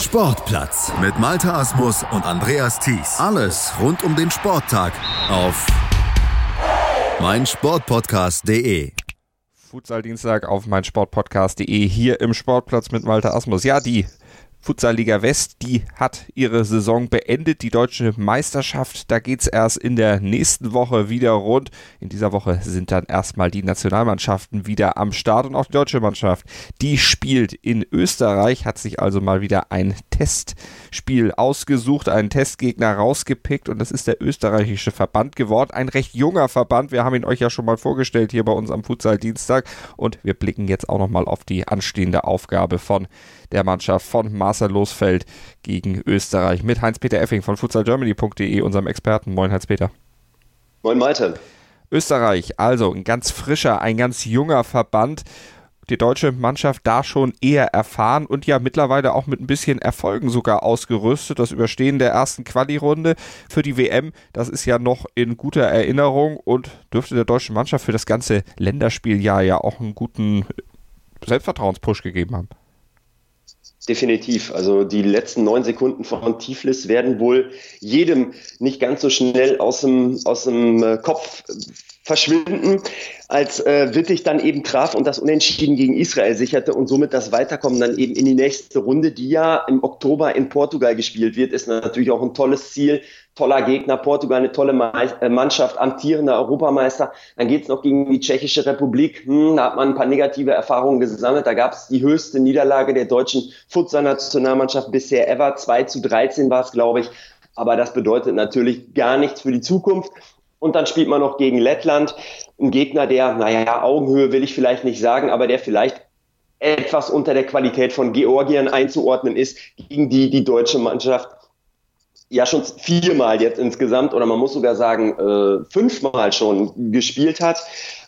Sportplatz mit Malta Asmus und Andreas Thies. Alles rund um den Sporttag auf meinsportpodcast.de. Futsal Dienstag auf meinsportpodcast.de hier im Sportplatz mit Malta Asmus. Ja, die Futsal-Liga West, die hat ihre Saison beendet. Die deutsche Meisterschaft, da geht es erst in der nächsten Woche wieder rund. In dieser Woche sind dann erstmal die Nationalmannschaften wieder am Start und auch die deutsche Mannschaft, die spielt in Österreich, hat sich also mal wieder ein Testspiel ausgesucht, einen Testgegner rausgepickt und das ist der österreichische Verband geworden. Ein recht junger Verband. Wir haben ihn euch ja schon mal vorgestellt hier bei uns am Futsal-Dienstag und wir blicken jetzt auch nochmal auf die anstehende Aufgabe von der Mannschaft von Marcel Losfeld gegen Österreich mit Heinz-Peter Effing von futsalgermany.de, unserem Experten. Moin Heinz-Peter. Moin Malte. Österreich, also ein ganz frischer, ein ganz junger Verband. Die deutsche Mannschaft da schon eher erfahren und ja mittlerweile auch mit ein bisschen Erfolgen sogar ausgerüstet. Das Überstehen der ersten Quali-Runde für die WM, das ist ja noch in guter Erinnerung und dürfte der deutschen Mannschaft für das ganze Länderspieljahr ja auch einen guten Selbstvertrauenspush gegeben haben. Definitiv. Also die letzten neun Sekunden von Tiflis werden wohl jedem nicht ganz so schnell aus dem, aus dem äh, Kopf verschwinden, als äh, Wittig dann eben traf und das Unentschieden gegen Israel sicherte und somit das Weiterkommen dann eben in die nächste Runde, die ja im Oktober in Portugal gespielt wird, ist natürlich auch ein tolles Ziel. Toller Gegner, Portugal eine tolle äh, Mannschaft, amtierender Europameister. Dann geht's noch gegen die Tschechische Republik. Hm, da hat man ein paar negative Erfahrungen gesammelt. Da gab's die höchste Niederlage der deutschen Futsal-Nationalmannschaft bisher ever. 2 zu 13 war es, glaube ich. Aber das bedeutet natürlich gar nichts für die Zukunft. Und dann spielt man noch gegen Lettland, ein Gegner, der, naja, Augenhöhe will ich vielleicht nicht sagen, aber der vielleicht etwas unter der Qualität von Georgien einzuordnen ist, gegen die die deutsche Mannschaft ja schon viermal jetzt insgesamt oder man muss sogar sagen äh, fünfmal schon gespielt hat.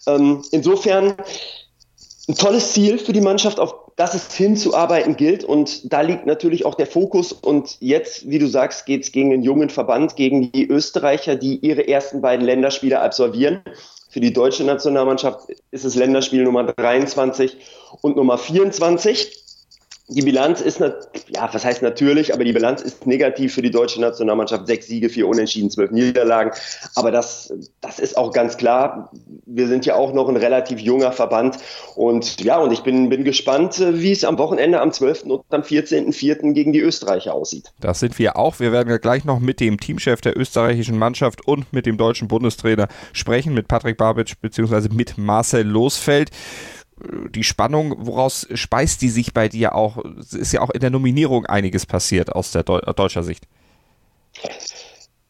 Ähm, insofern ein tolles Ziel für die Mannschaft, auf das es hinzuarbeiten gilt. Und da liegt natürlich auch der Fokus. Und jetzt, wie du sagst, geht es gegen einen jungen Verband, gegen die Österreicher, die ihre ersten beiden Länderspiele absolvieren. Für die deutsche Nationalmannschaft ist es Länderspiel Nummer 23 und Nummer 24. Die Bilanz ist, ja, was heißt natürlich, aber die Bilanz ist negativ für die deutsche Nationalmannschaft. Sechs Siege, vier Unentschieden, zwölf Niederlagen. Aber das, das ist auch ganz klar. Wir sind ja auch noch ein relativ junger Verband. Und ja, und ich bin, bin gespannt, wie es am Wochenende am 12. und am 14.04. gegen die Österreicher aussieht. Das sind wir auch. Wir werden ja gleich noch mit dem Teamchef der österreichischen Mannschaft und mit dem deutschen Bundestrainer sprechen, mit Patrick Babic bzw. mit Marcel Losfeld die Spannung, woraus speist die sich bei dir auch? Ist ja auch in der Nominierung einiges passiert aus der Deu deutscher Sicht.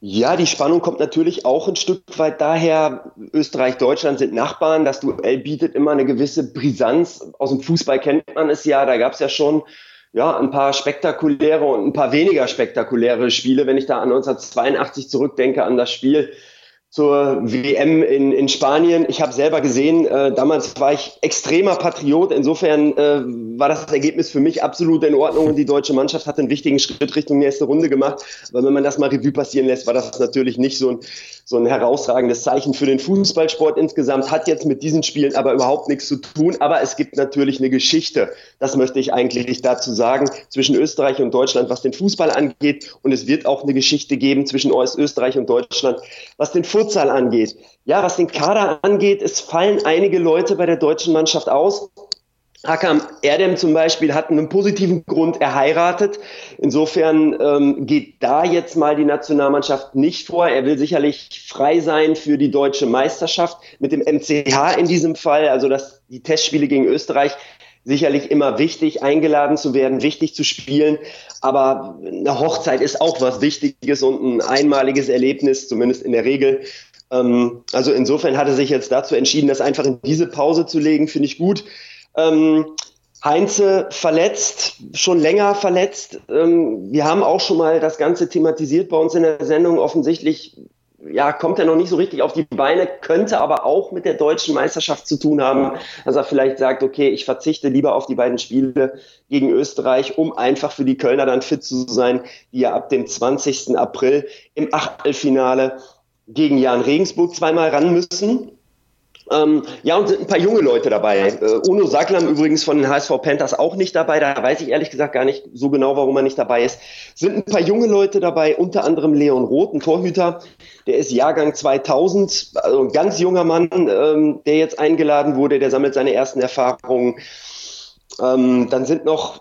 Ja, die Spannung kommt natürlich auch ein Stück weit daher, Österreich, Deutschland sind Nachbarn. Das Duell bietet immer eine gewisse Brisanz. Aus dem Fußball kennt man es ja. Da gab es ja schon ja, ein paar spektakuläre und ein paar weniger spektakuläre Spiele. Wenn ich da an 1982 zurückdenke, an das Spiel zur WM in, in Spanien. Ich habe selber gesehen, äh, damals war ich extremer Patriot. Insofern äh, war das Ergebnis für mich absolut in Ordnung und die deutsche Mannschaft hat einen wichtigen Schritt Richtung nächste Runde gemacht. Aber wenn man das mal Revue passieren lässt, war das natürlich nicht so ein, so ein herausragendes Zeichen für den Fußballsport insgesamt. Hat jetzt mit diesen Spielen aber überhaupt nichts zu tun. Aber es gibt natürlich eine Geschichte. Das möchte ich eigentlich dazu sagen, zwischen Österreich und Deutschland, was den Fußball angeht. Und es wird auch eine Geschichte geben zwischen Österreich und Deutschland, was den Fußball Futsal angeht. Ja, was den Kader angeht, es fallen einige Leute bei der deutschen Mannschaft aus. Hakam Erdem zum Beispiel hat einen positiven Grund, er heiratet. Insofern ähm, geht da jetzt mal die Nationalmannschaft nicht vor. Er will sicherlich frei sein für die deutsche Meisterschaft mit dem MCH in diesem Fall. Also dass die Testspiele gegen Österreich sicherlich immer wichtig, eingeladen zu werden, wichtig zu spielen. Aber eine Hochzeit ist auch was Wichtiges und ein einmaliges Erlebnis, zumindest in der Regel. Ähm, also insofern hat er sich jetzt dazu entschieden, das einfach in diese Pause zu legen, finde ich gut. Ähm, Heinze verletzt, schon länger verletzt. Ähm, wir haben auch schon mal das Ganze thematisiert bei uns in der Sendung. Offensichtlich ja, kommt er noch nicht so richtig auf die Beine, könnte aber auch mit der deutschen Meisterschaft zu tun haben, dass er vielleicht sagt, okay, ich verzichte lieber auf die beiden Spiele gegen Österreich, um einfach für die Kölner dann fit zu sein, die ja ab dem 20. April im Achtelfinale gegen Jan Regensburg zweimal ran müssen. Ähm, ja, und sind ein paar junge Leute dabei. Äh, Uno Saglam übrigens von den HSV Panthers auch nicht dabei. Da weiß ich ehrlich gesagt gar nicht so genau, warum er nicht dabei ist. Sind ein paar junge Leute dabei, unter anderem Leon Roth, ein Torhüter. Der ist Jahrgang 2000, also ein ganz junger Mann, ähm, der jetzt eingeladen wurde. Der sammelt seine ersten Erfahrungen. Ähm, dann sind noch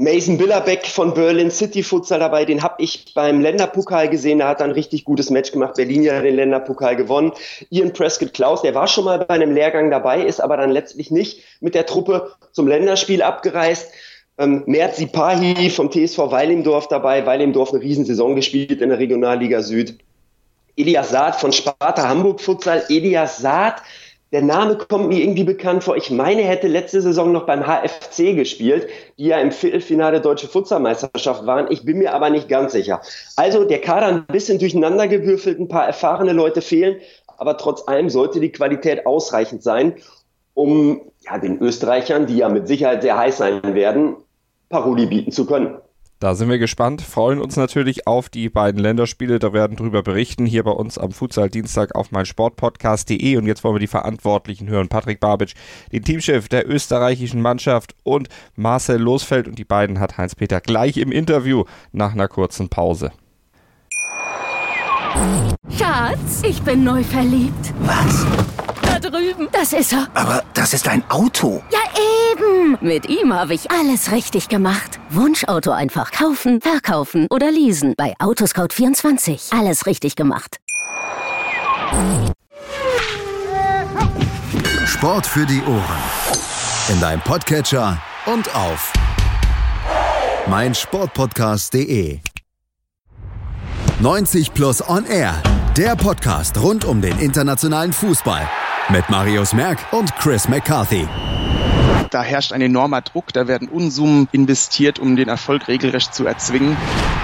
Mason Billerbeck von Berlin City Futsal dabei, den habe ich beim Länderpokal gesehen, der hat ein richtig gutes Match gemacht. Berlin ja den Länderpokal gewonnen. Ian Prescott Klaus, der war schon mal bei einem Lehrgang dabei, ist aber dann letztlich nicht mit der Truppe zum Länderspiel abgereist. Ähm, Mert Sipahi vom TSV Weilimdorf dabei, Weilimdorf eine Riesensaison gespielt in der Regionalliga Süd. Elias Saad von Sparta Hamburg Futsal. Elias Saad der Name kommt mir irgendwie bekannt vor. Ich meine, er hätte letzte Saison noch beim HFC gespielt, die ja im Viertelfinale Deutsche Futsalmeisterschaft waren. Ich bin mir aber nicht ganz sicher. Also der Kader ein bisschen durcheinander gewürfelt, ein paar erfahrene Leute fehlen, aber trotz allem sollte die Qualität ausreichend sein, um ja, den Österreichern, die ja mit Sicherheit sehr heiß sein werden, Paroli bieten zu können. Da sind wir gespannt, freuen uns natürlich auf die beiden Länderspiele. Da werden drüber berichten hier bei uns am Futsal Dienstag auf meinsportpodcast.de. Und jetzt wollen wir die Verantwortlichen hören. Patrick Babic, den Teamchef der österreichischen Mannschaft und Marcel Losfeld. Und die beiden hat Heinz-Peter gleich im Interview nach einer kurzen Pause. Schatz, ich bin neu verliebt. Was? Da drüben. Das ist er. Aber das ist ein Auto. Ja, eben. Mit ihm habe ich alles richtig gemacht. Wunschauto einfach kaufen, verkaufen oder leasen. Bei Autoscout24. Alles richtig gemacht. Sport für die Ohren. In deinem Podcatcher und auf meinsportpodcast.de. 90 Plus On Air. Der Podcast rund um den internationalen Fußball mit Marius Merck und Chris McCarthy. Da herrscht ein enormer Druck, da werden Unsummen investiert, um den Erfolg regelrecht zu erzwingen.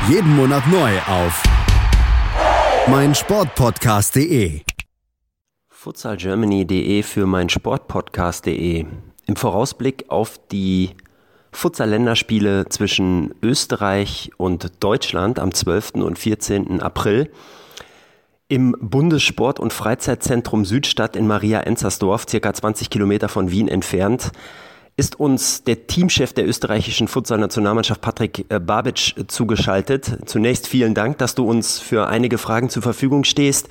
Jeden Monat neu auf meinsportpodcast.de. futsalgermany.de für meinsportpodcast.de. Im Vorausblick auf die Futsal-Länderspiele zwischen Österreich und Deutschland am 12. und 14. April im Bundessport- und Freizeitzentrum Südstadt in Maria-Enzersdorf, circa 20 Kilometer von Wien entfernt, ist uns der Teamchef der österreichischen Futsal-Nationalmannschaft Patrick äh, Babic zugeschaltet. Zunächst vielen Dank, dass du uns für einige Fragen zur Verfügung stehst.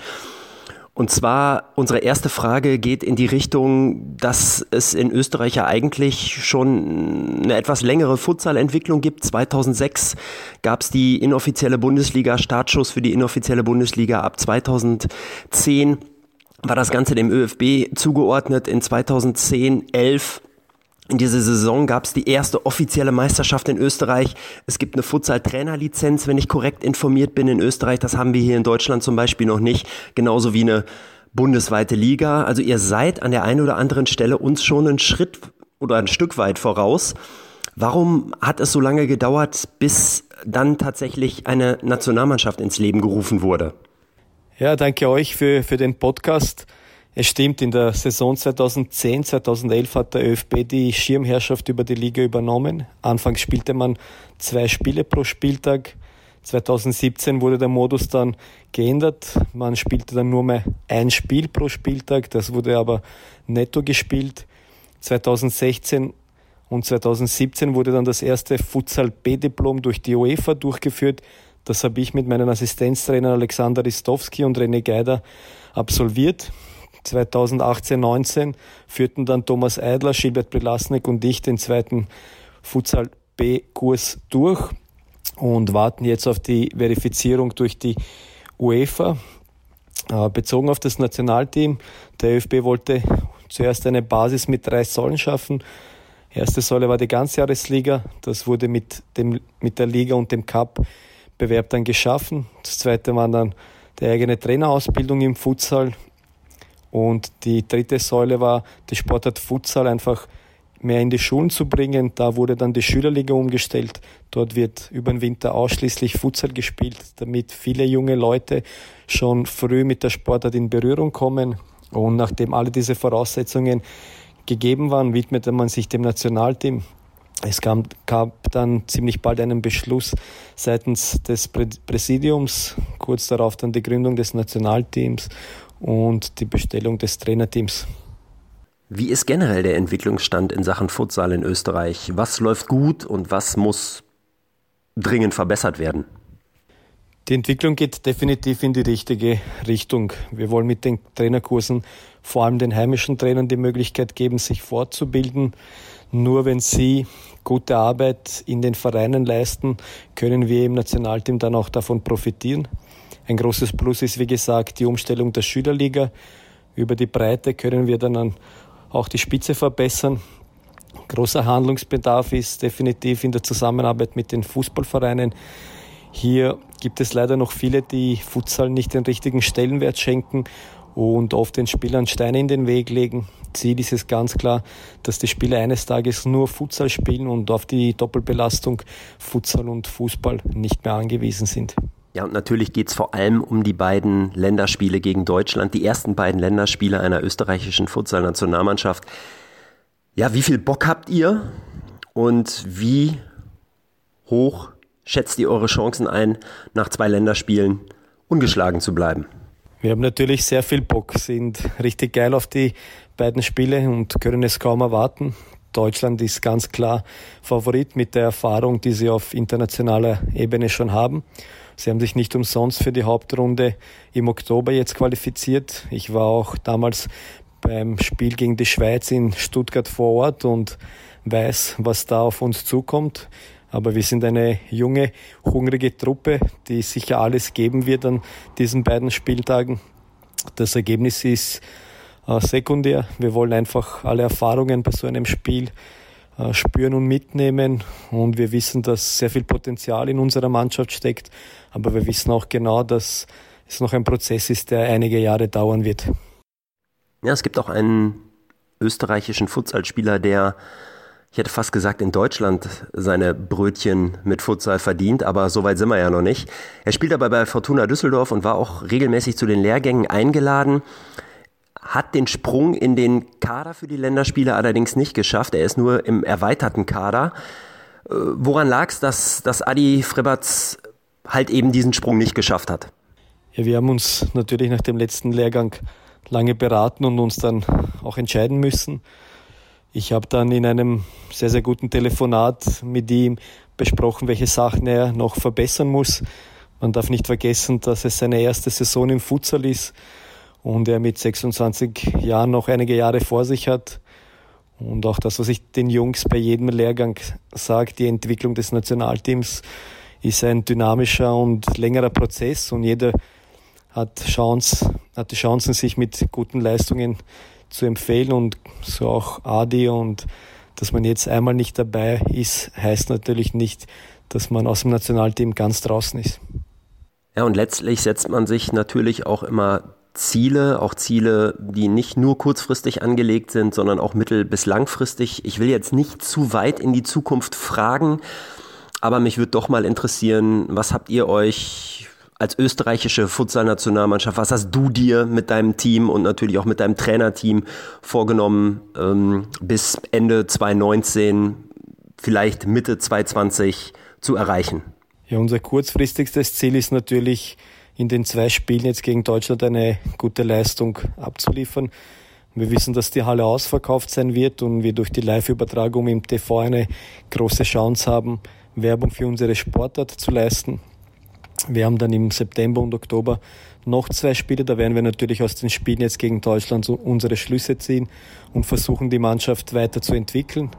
Und zwar, unsere erste Frage geht in die Richtung, dass es in Österreich ja eigentlich schon eine etwas längere Futsal-Entwicklung gibt. 2006 gab es die inoffizielle Bundesliga, Startschuss für die inoffizielle Bundesliga ab 2010 war das Ganze dem ÖFB zugeordnet. In 2010, 11 in dieser Saison gab es die erste offizielle Meisterschaft in Österreich. Es gibt eine Futsal-Trainerlizenz, wenn ich korrekt informiert bin in Österreich. Das haben wir hier in Deutschland zum Beispiel noch nicht. Genauso wie eine bundesweite Liga. Also ihr seid an der einen oder anderen Stelle uns schon einen Schritt oder ein Stück weit voraus. Warum hat es so lange gedauert, bis dann tatsächlich eine Nationalmannschaft ins Leben gerufen wurde? Ja, danke euch für, für den Podcast. Es stimmt, in der Saison 2010, 2011 hat der ÖFB die Schirmherrschaft über die Liga übernommen. Anfangs spielte man zwei Spiele pro Spieltag. 2017 wurde der Modus dann geändert. Man spielte dann nur mehr ein Spiel pro Spieltag. Das wurde aber netto gespielt. 2016 und 2017 wurde dann das erste Futsal B-Diplom durch die UEFA durchgeführt. Das habe ich mit meinen Assistenztrainern Alexander Ristowski und René Geider absolviert. 2018, 19 führten dann Thomas Eidler, Gilbert Prelasnik und ich den zweiten Futsal B-Kurs durch und warten jetzt auf die Verifizierung durch die UEFA. Äh, bezogen auf das Nationalteam, der ÖFB wollte zuerst eine Basis mit drei Säulen schaffen. Erste Säule war die Ganzjahresliga, das wurde mit, dem, mit der Liga und dem Cup-Bewerb dann geschaffen. Das zweite war dann die eigene Trainerausbildung im Futsal und die dritte Säule war, die Sportart Futsal einfach mehr in die Schulen zu bringen. Da wurde dann die Schülerliga umgestellt. Dort wird über den Winter ausschließlich Futsal gespielt, damit viele junge Leute schon früh mit der Sportart in Berührung kommen. Und nachdem alle diese Voraussetzungen gegeben waren, widmete man sich dem Nationalteam. Es gab, gab dann ziemlich bald einen Beschluss seitens des Präsidiums, kurz darauf dann die Gründung des Nationalteams und die Bestellung des Trainerteams. Wie ist generell der Entwicklungsstand in Sachen Futsal in Österreich? Was läuft gut und was muss dringend verbessert werden? Die Entwicklung geht definitiv in die richtige Richtung. Wir wollen mit den Trainerkursen vor allem den heimischen Trainern die Möglichkeit geben, sich fortzubilden. Nur wenn sie gute Arbeit in den Vereinen leisten, können wir im Nationalteam dann auch davon profitieren. Ein großes Plus ist, wie gesagt, die Umstellung der Schülerliga. Über die Breite können wir dann auch die Spitze verbessern. Großer Handlungsbedarf ist definitiv in der Zusammenarbeit mit den Fußballvereinen. Hier gibt es leider noch viele, die Futsal nicht den richtigen Stellenwert schenken und oft den Spielern Steine in den Weg legen. Ziel ist es ganz klar, dass die Spieler eines Tages nur Futsal spielen und auf die Doppelbelastung Futsal und Fußball nicht mehr angewiesen sind. Ja, und natürlich geht es vor allem um die beiden Länderspiele gegen Deutschland, die ersten beiden Länderspiele einer österreichischen Futsal-Nationalmannschaft. Ja, wie viel Bock habt ihr und wie hoch schätzt ihr eure Chancen ein, nach zwei Länderspielen ungeschlagen zu bleiben? Wir haben natürlich sehr viel Bock, sind richtig geil auf die beiden Spiele und können es kaum erwarten. Deutschland ist ganz klar Favorit mit der Erfahrung, die sie auf internationaler Ebene schon haben. Sie haben sich nicht umsonst für die Hauptrunde im Oktober jetzt qualifiziert. Ich war auch damals beim Spiel gegen die Schweiz in Stuttgart vor Ort und weiß, was da auf uns zukommt. Aber wir sind eine junge, hungrige Truppe, die sicher alles geben wird an diesen beiden Spieltagen. Das Ergebnis ist äh, sekundär. Wir wollen einfach alle Erfahrungen bei so einem Spiel spüren und mitnehmen. Und wir wissen, dass sehr viel Potenzial in unserer Mannschaft steckt. Aber wir wissen auch genau, dass es noch ein Prozess ist, der einige Jahre dauern wird. Ja, es gibt auch einen österreichischen Futsalspieler, der ich hätte fast gesagt, in Deutschland seine Brötchen mit Futsal verdient, aber so weit sind wir ja noch nicht. Er spielt aber bei Fortuna Düsseldorf und war auch regelmäßig zu den Lehrgängen eingeladen, hat den Sprung in den Kader für die Länderspiele allerdings nicht geschafft. Er ist nur im erweiterten Kader. Äh, woran lag es, dass, dass Adi Frebatz halt eben diesen Sprung nicht geschafft hat? Ja, wir haben uns natürlich nach dem letzten Lehrgang lange beraten und uns dann auch entscheiden müssen. Ich habe dann in einem sehr, sehr guten Telefonat mit ihm besprochen, welche Sachen er noch verbessern muss. Man darf nicht vergessen, dass es seine erste Saison im Futsal ist und er mit 26 Jahren noch einige Jahre vor sich hat. Und auch das, was ich den Jungs bei jedem Lehrgang sage, die Entwicklung des Nationalteams ist ein dynamischer und längerer Prozess und jeder hat, Chance, hat die Chancen, sich mit guten Leistungen zu empfehlen und so auch Adi und dass man jetzt einmal nicht dabei ist, heißt natürlich nicht, dass man aus dem Nationalteam ganz draußen ist. Ja, und letztlich setzt man sich natürlich auch immer Ziele, auch Ziele, die nicht nur kurzfristig angelegt sind, sondern auch mittel- bis langfristig. Ich will jetzt nicht zu weit in die Zukunft fragen, aber mich würde doch mal interessieren, was habt ihr euch als österreichische Futsal-Nationalmannschaft, was hast du dir mit deinem Team und natürlich auch mit deinem Trainerteam vorgenommen, ähm, bis Ende 2019, vielleicht Mitte 2020 zu erreichen? Ja, unser kurzfristigstes Ziel ist natürlich, in den zwei Spielen jetzt gegen Deutschland eine gute Leistung abzuliefern. Wir wissen, dass die Halle ausverkauft sein wird und wir durch die Live-Übertragung im TV eine große Chance haben, Werbung für unsere Sportart zu leisten. Wir haben dann im September und Oktober noch zwei Spiele. Da werden wir natürlich aus den Spielen jetzt gegen Deutschland unsere Schlüsse ziehen und versuchen, die Mannschaft weiterzuentwickeln.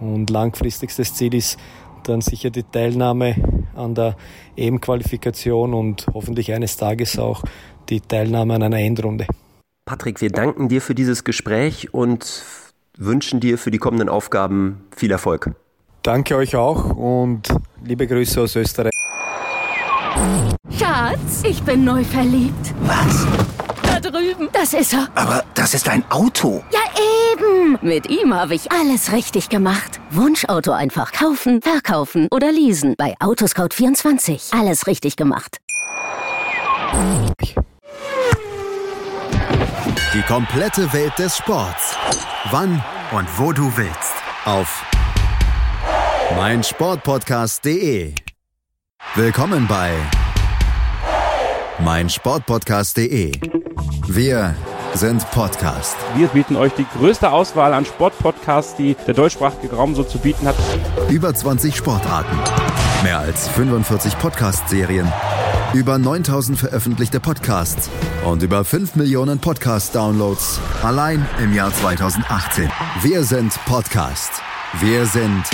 Und langfristigstes Ziel ist dann sicher die Teilnahme an der EM-Qualifikation und hoffentlich eines Tages auch die Teilnahme an einer Endrunde. Patrick, wir danken dir für dieses Gespräch und wünschen dir für die kommenden Aufgaben viel Erfolg. Danke euch auch und liebe Grüße aus Österreich. Schatz, ich bin neu verliebt. Was? Da drüben. Das ist er. Aber das ist ein Auto. Ja, eben. Mit ihm habe ich alles richtig gemacht. Wunschauto einfach kaufen, verkaufen oder leasen. Bei Autoscout24. Alles richtig gemacht. Die komplette Welt des Sports. Wann und wo du willst. Auf meinsportpodcast.de. Willkommen bei meinsportpodcast.de. Wir sind Podcast. Wir bieten euch die größte Auswahl an Sportpodcasts, die der deutschsprachige Raum so zu bieten hat. Über 20 Sportarten, mehr als 45 Podcast-Serien, über 9000 veröffentlichte Podcasts und über 5 Millionen Podcast-Downloads allein im Jahr 2018. Wir sind Podcast. Wir sind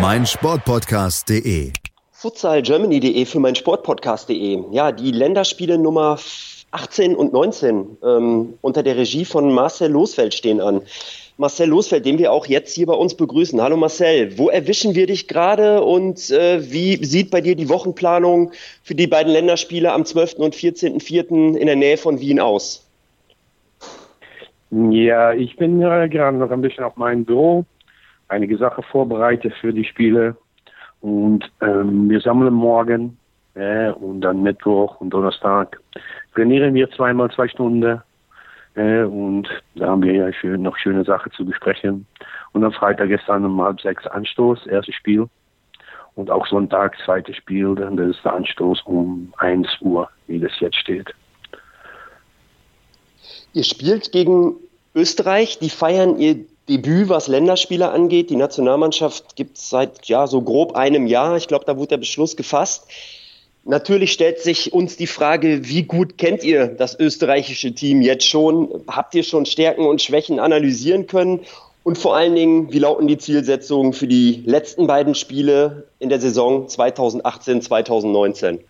meinsportpodcast.de. futsalgermany.de für mein Sportpodcast.de. Ja, die Länderspiele Nummer 18 und 19 ähm, unter der Regie von Marcel Losfeld stehen an. Marcel Losfeld, den wir auch jetzt hier bei uns begrüßen. Hallo Marcel, wo erwischen wir dich gerade und äh, wie sieht bei dir die Wochenplanung für die beiden Länderspiele am 12. und 14.04. in der Nähe von Wien aus? Ja, ich bin äh, gerade noch ein bisschen auf meinem Büro, einige Sachen vorbereitet für die Spiele und ähm, wir sammeln morgen äh, und dann Mittwoch und Donnerstag trainieren wir zweimal zwei Stunden äh, und da haben wir ja schön, noch schöne Sachen zu besprechen. Und am Freitag ist dann um halb sechs Anstoß, erstes Spiel. Und auch Sonntag, zweites Spiel, dann ist der Anstoß um 1 Uhr, wie das jetzt steht. Ihr spielt gegen Österreich, die feiern ihr Debüt, was Länderspiele angeht. Die Nationalmannschaft gibt es seit ja so grob einem Jahr. Ich glaube, da wurde der Beschluss gefasst. Natürlich stellt sich uns die Frage, wie gut kennt ihr das österreichische Team jetzt schon? Habt ihr schon Stärken und Schwächen analysieren können? Und vor allen Dingen, wie lauten die Zielsetzungen für die letzten beiden Spiele in der Saison 2018, 2019?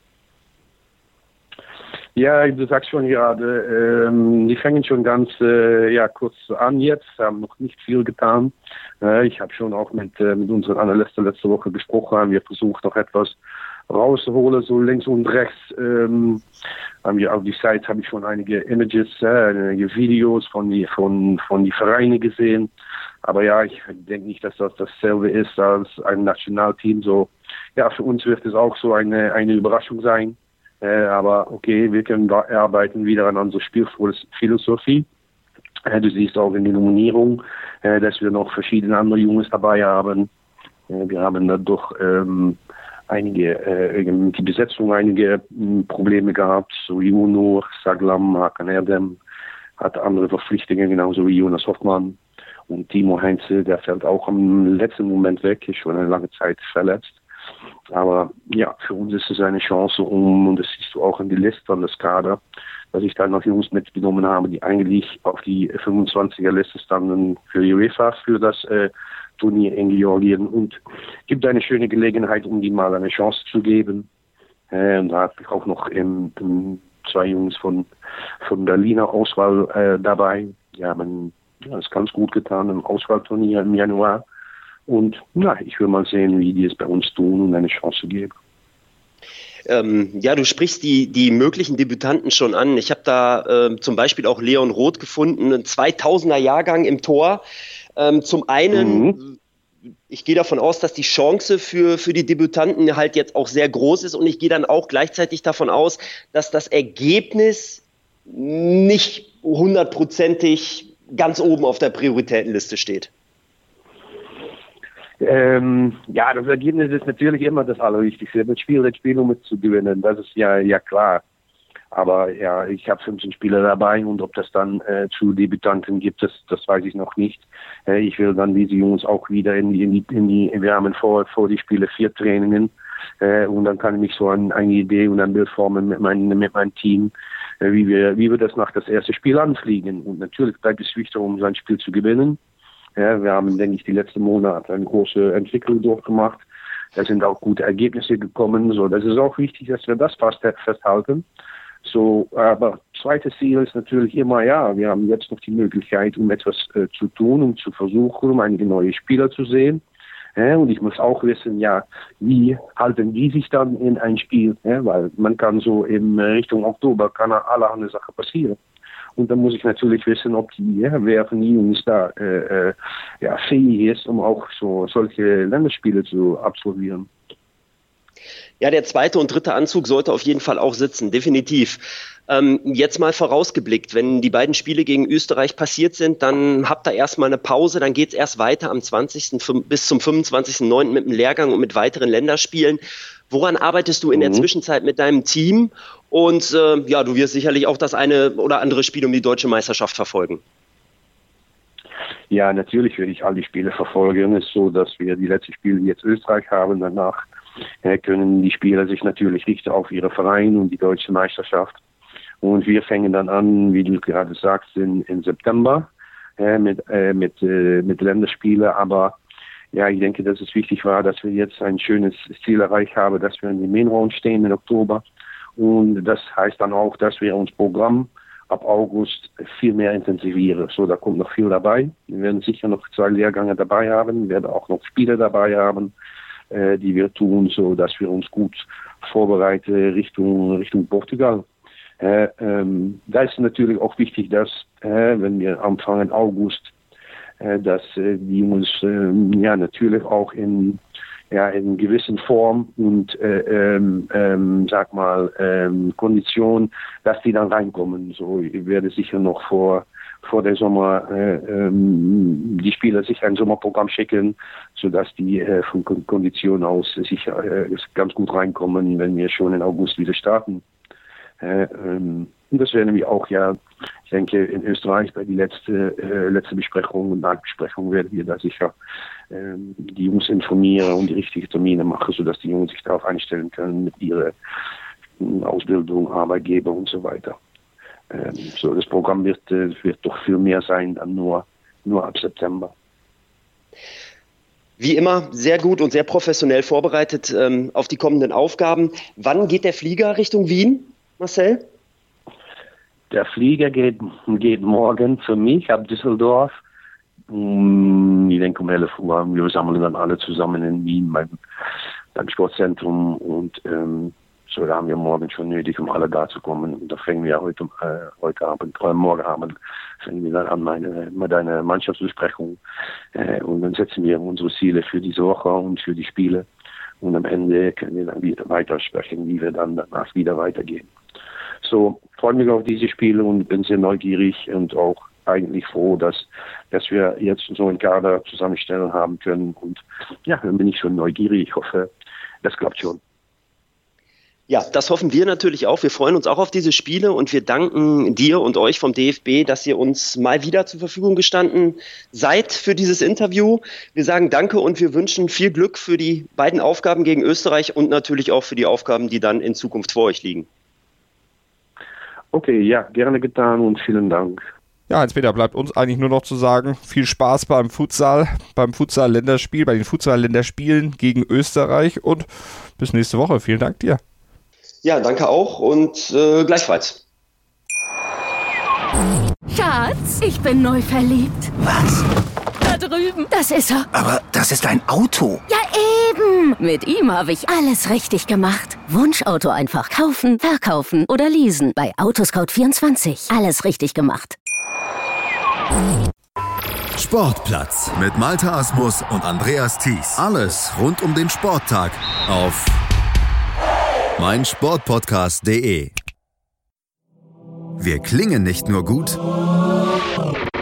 Ja, du sagst schon gerade, ähm, die fangen schon ganz äh, ja, kurz an jetzt, haben noch nicht viel getan. Äh, ich habe schon auch mit, äh, mit unseren Analysten letzte Woche gesprochen, haben wir versucht noch etwas rausholen, so links und rechts. Ähm, haben wir auf die Seite habe ich schon einige Images, äh, einige Videos von die von von die Vereine gesehen. Aber ja, ich denke nicht, dass das dasselbe ist als ein Nationalteam. So, ja, für uns wird es auch so eine eine Überraschung sein. Äh, aber okay, wir können da arbeiten wieder an unserer Spielphilosophie. Äh, du siehst auch in der Nominierung, äh, dass wir noch verschiedene andere Jungs dabei haben. Äh, wir haben dadurch ähm, einige, äh, die Besetzung einige hm, Probleme gehabt, so Juno, Saglam, Hakan Erdem, hat andere Verpflichtungen, genauso wie Jonas Hoffmann. Und Timo Heinze, der fällt auch am letzten Moment weg, ist schon eine lange Zeit verletzt. Aber ja, für uns ist es eine Chance, um, und das siehst du auch in die Liste von des Kader, dass ich da noch Jungs mitgenommen habe, die eigentlich auf die 25er-Liste standen für UEFA, für das äh, Turnier in Georgien und gibt eine schöne Gelegenheit, um die mal eine Chance zu geben. Äh, und da habe ich auch noch im zwei Jungs von, von Berliner Auswahl äh, dabei. Die haben das ganz gut getan im Auswahlturnier im Januar. Und na, ich will mal sehen, wie die es bei uns tun und eine Chance geben. Ähm, ja, du sprichst die, die möglichen Debütanten schon an. Ich habe da äh, zum Beispiel auch Leon Roth gefunden, ein 2000er Jahrgang im Tor. Ähm, zum einen, mhm. ich gehe davon aus, dass die Chance für, für die Debütanten halt jetzt auch sehr groß ist und ich gehe dann auch gleichzeitig davon aus, dass das Ergebnis nicht hundertprozentig ganz oben auf der Prioritätenliste steht. Ähm, ja, das Ergebnis ist natürlich immer das Allerwichtigste. Das Spiel, das Spiel um es zu gewinnen, das ist ja, ja klar. Aber ja, ich habe 15 Spieler dabei und ob das dann äh, zu Debütanten gibt, das, das weiß ich noch nicht. Äh, ich will dann diese Jungs auch wieder in die, in die, in die wir haben vor, vor die Spiele vier Trainingen äh, und dann kann ich mich so an eine Idee und ein Bild formen mit, mein, mit meinem Team, äh, wie, wir, wie wir das nach das erste Spiel anfliegen. Und natürlich bleibt es wichtig, um sein Spiel zu gewinnen. Ja, wir haben, denke ich, die letzten Monate eine große Entwicklung durchgemacht. Da sind auch gute Ergebnisse gekommen. So, das ist auch wichtig, dass wir das fast festhalten. So, aber zweites Ziel ist natürlich immer, ja, wir haben jetzt noch die Möglichkeit, um etwas äh, zu tun, um zu versuchen, um einige neue Spieler zu sehen. Ja, und ich muss auch wissen, ja, wie halten die sich dann in ein Spiel? Ja, weil man kann so in Richtung Oktober kann allerhand Sachen passieren. Und dann muss ich natürlich wissen, ob die, ja, wer von Jungs da äh, äh, ja, fähig ist, um auch so solche Länderspiele zu absolvieren. Ja, der zweite und dritte Anzug sollte auf jeden Fall auch sitzen, definitiv. Ähm, jetzt mal vorausgeblickt, wenn die beiden Spiele gegen Österreich passiert sind, dann habt ihr erstmal eine Pause, dann geht's erst weiter am 20. bis zum 25.09. mit dem Lehrgang und mit weiteren Länderspielen. Woran arbeitest du in mhm. der Zwischenzeit mit deinem Team Und äh, ja, du wirst sicherlich auch das eine oder andere Spiel um die deutsche Meisterschaft verfolgen. Ja, natürlich werde ich all die Spiele verfolgen. Es ist so, dass wir die letzten Spiele jetzt Österreich haben. Danach äh, können die Spieler sich natürlich richten auf ihre Vereine und die deutsche Meisterschaft. Und wir fangen dann an, wie du gerade sagst, in, in September äh, mit, äh, mit, äh, mit Länderspielen. Aber ja, ich denke, dass es wichtig war, dass wir jetzt ein schönes Ziel erreicht haben, dass wir in die Main Round stehen im Oktober. Und das heißt dann auch, dass wir uns Programm ab August viel mehr intensivieren. So, da kommt noch viel dabei. Wir werden sicher noch zwei Lehrgänge dabei haben, wir werden auch noch Spiele dabei haben, äh, die wir tun, so dass wir uns gut vorbereiten Richtung Richtung Portugal. Äh, ähm, da ist natürlich auch wichtig, dass äh, wenn wir anfangen August, äh, dass äh, die uns äh, ja natürlich auch in ja, in gewissen Form und äh, ähm, ähm, sag mal ähm, Kondition, dass die dann reinkommen. So, ich werde sicher noch vor vor der Sommer äh, ähm, die Spieler sich ein Sommerprogramm schicken, sodass die äh, von Kondition aus sicher äh, ganz gut reinkommen, wenn wir schon in August wieder starten. Äh, ähm, und das werden wir auch ja, ich denke, in Österreich bei der letzte, äh, letzte Besprechung und Nachbesprechung werden wir da sicher ähm, die Jungs informieren und die richtigen Termine machen, sodass die Jungs sich darauf einstellen können mit ihrer äh, Ausbildung, Arbeitgeber und so weiter. Ähm, so, das Programm wird, äh, wird doch viel mehr sein dann nur, nur ab September. Wie immer sehr gut und sehr professionell vorbereitet ähm, auf die kommenden Aufgaben. Wann geht der Flieger Richtung Wien, Marcel? Der Flieger geht, geht morgen für mich ab Düsseldorf. Ich denke um 11 Uhr. Wir sammeln dann alle zusammen in Wien beim, beim Sportzentrum und ähm, so haben wir morgen schon nötig, um alle da zu kommen. Und da fangen wir heute, äh, heute Abend, oder morgen Abend, fangen wir dann an meine, mit einer Mannschaftsbesprechung. Äh, und dann setzen wir unsere Ziele für diese Woche und für die Spiele. Und am Ende können wir dann wieder weiter sprechen, wie wir dann danach wieder weitergehen. So, freue mich auf diese Spiele und bin sehr neugierig und auch eigentlich froh, dass, dass wir jetzt so einen Kader zusammenstellen haben können. Und ja, dann bin ich schon neugierig. Ich hoffe, das klappt schon. Ja, das hoffen wir natürlich auch. Wir freuen uns auch auf diese Spiele und wir danken dir und euch vom DFB, dass ihr uns mal wieder zur Verfügung gestanden seid für dieses Interview. Wir sagen Danke und wir wünschen viel Glück für die beiden Aufgaben gegen Österreich und natürlich auch für die Aufgaben, die dann in Zukunft vor euch liegen. Okay, ja, gerne getan und vielen Dank. Ja, Heinz-Peter, bleibt uns eigentlich nur noch zu sagen, viel Spaß beim Futsal, beim Futsal-Länderspiel, bei den Futsal-Länderspielen gegen Österreich und bis nächste Woche. Vielen Dank dir. Ja, danke auch und äh, gleichfalls. Schatz, ich bin neu verliebt. Was? Das ist er. Aber das ist ein Auto. Ja, eben. Mit ihm habe ich alles richtig gemacht. Wunschauto einfach kaufen, verkaufen oder leasen. Bei Autoscout24. Alles richtig gemacht. Sportplatz mit Malta Asmus und Andreas Thies. Alles rund um den Sporttag auf meinsportpodcast.de. Wir klingen nicht nur gut,